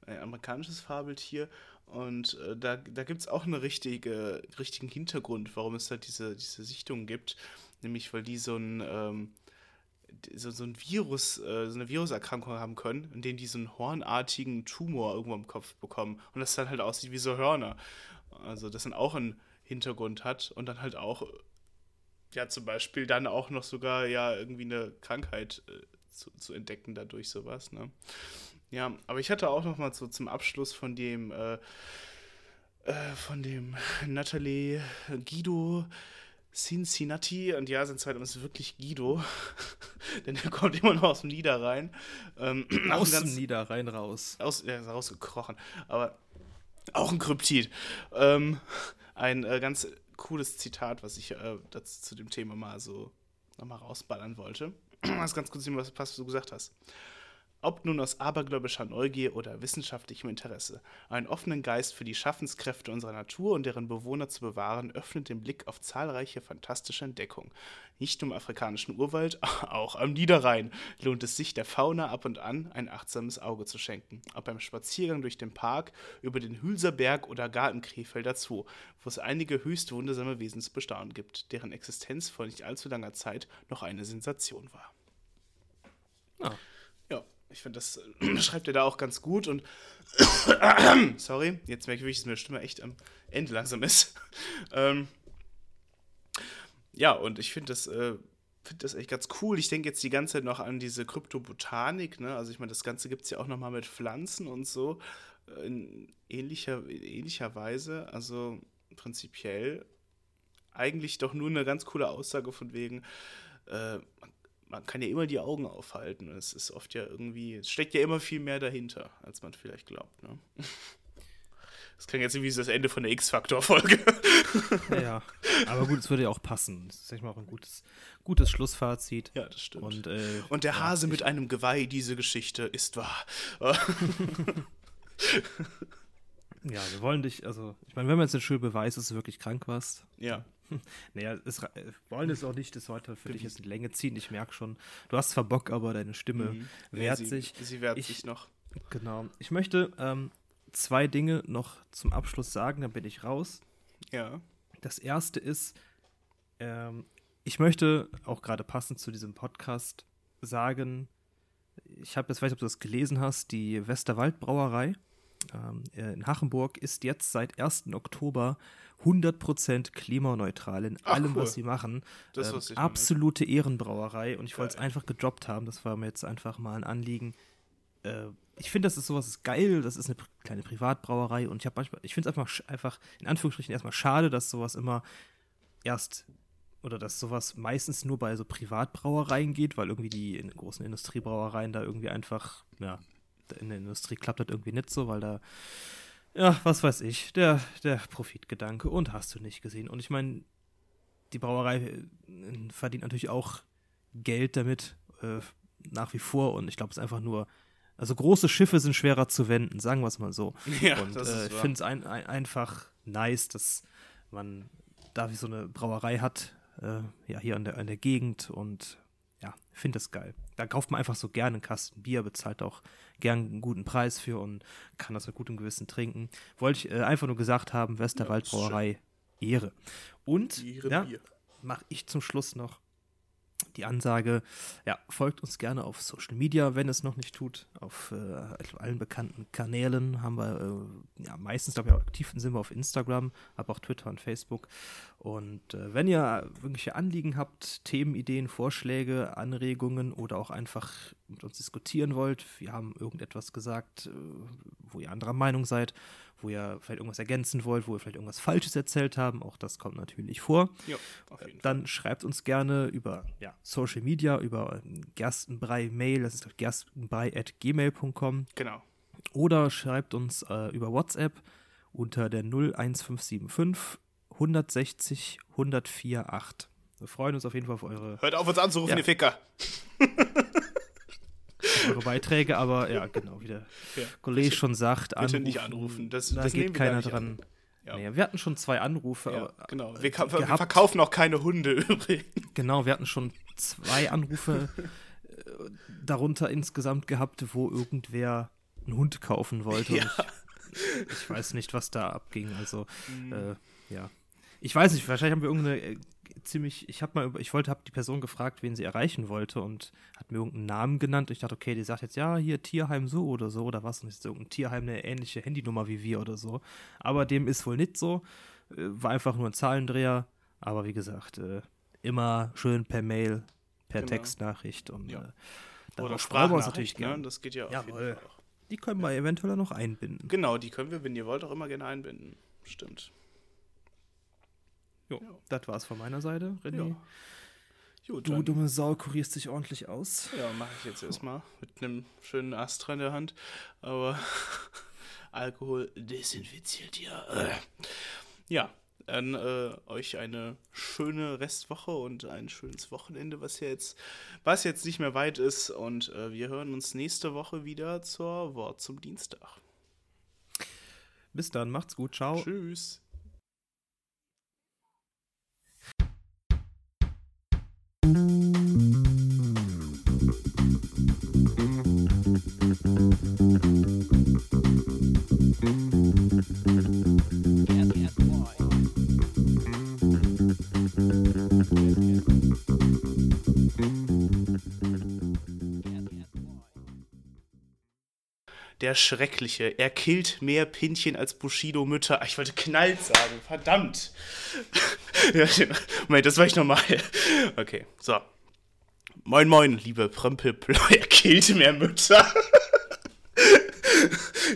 ein amerikanisches Fabeltier. Und äh, da, da gibt es auch einen richtige, richtigen Hintergrund, warum es da diese, diese Sichtung gibt. Nämlich, weil die so ein, ähm, so, so ein Virus, äh, so eine Viruserkrankung haben können, in denen die so einen hornartigen Tumor irgendwo im Kopf bekommen. Und das dann halt aussieht wie so Hörner. Also, das dann auch einen Hintergrund hat und dann halt auch, ja, zum Beispiel dann auch noch sogar ja irgendwie eine Krankheit äh, zu, zu entdecken dadurch sowas, ne? Ja, aber ich hatte auch noch mal so zum Abschluss von dem, äh, äh, von dem Natalie Guido Cincinnati, und ja, sein Zweitname ist wirklich Guido, denn er kommt immer noch aus dem Niederrhein. Ähm, aus dem Niederrhein raus. Aus, ja, ist rausgekrochen, aber auch ein Kryptid. Ähm, ein äh, ganz cooles Zitat, was ich äh, das, zu dem Thema mal so nochmal rausballern wollte. Das ist ganz kurz, was, was du gesagt hast ob nun aus abergläubischer Neugier oder wissenschaftlichem Interesse. Einen offenen Geist für die Schaffenskräfte unserer Natur und deren Bewohner zu bewahren, öffnet den Blick auf zahlreiche fantastische Entdeckungen. Nicht nur im afrikanischen Urwald, auch am Niederrhein lohnt es sich, der Fauna ab und an ein achtsames Auge zu schenken. Ob beim Spaziergang durch den Park, über den Hülser Berg oder Garten Krefelder Zoo, wo es einige höchst wundersame Wesen gibt, deren Existenz vor nicht allzu langer Zeit noch eine Sensation war. Ja. Ich finde, das äh, schreibt er da auch ganz gut und sorry, jetzt merke ich dass meine Stimme echt am Ende langsam ist. ähm, ja, und ich finde das, äh, find das echt ganz cool. Ich denke jetzt die ganze Zeit noch an diese Kryptobotanik, ne? Also ich meine, das Ganze gibt es ja auch nochmal mit Pflanzen und so. Äh, in ähnlicher, in ähnlicher Weise. Also prinzipiell eigentlich doch nur eine ganz coole Aussage von wegen, äh, man kann ja immer die Augen aufhalten. Es ist oft ja irgendwie, es steckt ja immer viel mehr dahinter, als man vielleicht glaubt. Ne? Das klingt jetzt wie das Ende von der X-Faktor-Folge. Ja, aber gut, es würde ja auch passen. Das ist, sag ich mal, auch ein gutes, gutes Schlussfazit. Ja, das stimmt. Und, äh, Und der Hase ja, mit einem Geweih, diese Geschichte ist wahr. ja, wir wollen dich, also, ich meine, wenn man jetzt den schön beweist, dass du wirklich krank warst. Ja. Naja, es, wollen es auch nicht, das heute für dich jetzt in Länge ziehen. Ich merke schon, du hast zwar Bock, aber deine Stimme mhm. wehrt ja, sie, sich. Sie wehrt ich, sich noch. Genau. Ich möchte ähm, zwei Dinge noch zum Abschluss sagen, dann bin ich raus. Ja. Das erste ist, ähm, ich möchte auch gerade passend zu diesem Podcast sagen, ich habe jetzt, weiß nicht, ob du das gelesen hast, die Westerwald-Brauerei in Hachenburg ist jetzt seit 1. Oktober 100% klimaneutral in Ach, allem, cool. was sie machen. Das ähm, absolute Ehrenbrauerei und ich wollte es einfach gedroppt haben. Das war mir jetzt einfach mal ein Anliegen. Äh, ich finde, das ist sowas ist geil. Das ist eine kleine Privatbrauerei und ich habe manchmal, ich finde es einfach, einfach in Anführungsstrichen erstmal schade, dass sowas immer erst oder dass sowas meistens nur bei so Privatbrauereien geht, weil irgendwie die in großen Industriebrauereien da irgendwie einfach, ja, in der Industrie klappt das irgendwie nicht so, weil da ja, was weiß ich, der, der Profitgedanke und hast du nicht gesehen. Und ich meine, die Brauerei äh, verdient natürlich auch Geld damit äh, nach wie vor und ich glaube, es ist einfach nur also große Schiffe sind schwerer zu wenden, sagen wir es mal so. Ja, und äh, ich finde es ein, ein, einfach nice, dass man da wie so eine Brauerei hat, äh, ja, hier an der, an der Gegend und ja, finde das geil. Da kauft man einfach so gerne einen Kasten Bier, bezahlt auch gern einen guten Preis für und kann das mit gutem Gewissen trinken. Wollte ich äh, einfach nur gesagt haben, Westerwaldbrauerei, ja, Ehre. Und Ehre ja, mache ich zum Schluss noch die Ansage, ja, folgt uns gerne auf Social Media, wenn es noch nicht tut. Auf äh, allen bekannten Kanälen haben wir, äh, ja, meistens, glaube ich, aktiv sind wir auf Instagram, aber auch Twitter und Facebook. Und äh, wenn ihr irgendwelche Anliegen habt, Themenideen, Vorschläge, Anregungen oder auch einfach mit uns diskutieren wollt, wir haben irgendetwas gesagt, äh, wo ihr anderer Meinung seid wo ihr vielleicht irgendwas ergänzen wollt, wo wir vielleicht irgendwas Falsches erzählt haben, auch das kommt natürlich vor. Ja, Dann schreibt uns gerne über ja, Social Media, über Gerstenbrei-Mail, das ist gerstenbrei.gmail.com. Genau. Oder schreibt uns äh, über WhatsApp unter der 01575 160 104 8. Wir freuen uns auf jeden Fall auf eure. Hört auf uns anzurufen, ja. ihr Ficker. eure Beiträge, aber ja, genau, wie der ja, Kollege schon sagt, bitte anrufen, nicht anrufen. Das, da das geht keiner dran. An. Ja. Naja, wir hatten schon zwei Anrufe. Ja, aber, genau. Wir, wir, wir, verkaufen auch keine Hunde übrigens. Genau, wir hatten schon zwei Anrufe äh, darunter insgesamt gehabt, wo irgendwer einen Hund kaufen wollte. Ja. Ich, ich, weiß nicht, was da abging. Also, mhm. äh, ja. Ich weiß nicht, wahrscheinlich haben wir irgendeine äh, ziemlich, ich habe mal, ich wollte, habe die Person gefragt, wen sie erreichen wollte und hat mir irgendeinen Namen genannt. Und ich dachte, okay, die sagt jetzt, ja, hier Tierheim so oder so oder was. Und ist irgendein Tierheim eine ähnliche Handynummer wie wir oder so. Aber dem ist wohl nicht so. Äh, war einfach nur ein Zahlendreher. Aber wie gesagt, äh, immer schön per Mail, per genau. Textnachricht und ja. äh, oder Sprachnachricht, ne? Das geht ja auch. Jawohl. Die können wir eventuell noch einbinden. Genau, die können wir, wenn ihr wollt, auch immer gerne einbinden. Stimmt. Jo, ja. das war's von meiner Seite, René. Ja. Gut, du dumme Sau kurierst dich ordentlich aus. Ja, mache ich jetzt erstmal mit einem schönen Astra in der Hand. Aber Alkohol desinfiziert ja. Äh. Ja, dann äh, euch eine schöne Restwoche und ein schönes Wochenende, was jetzt, was jetzt nicht mehr weit ist. Und äh, wir hören uns nächste Woche wieder zur Wort zum Dienstag. Bis dann, macht's gut, ciao. Tschüss. Der Schreckliche. Er killt mehr Pinchen als Bushido-Mütter. Ich wollte knallt sagen. Verdammt. Moment, das war ich nochmal. Okay, so. Moin, moin, liebe Prömpelpleu. Er killt mehr Mütter.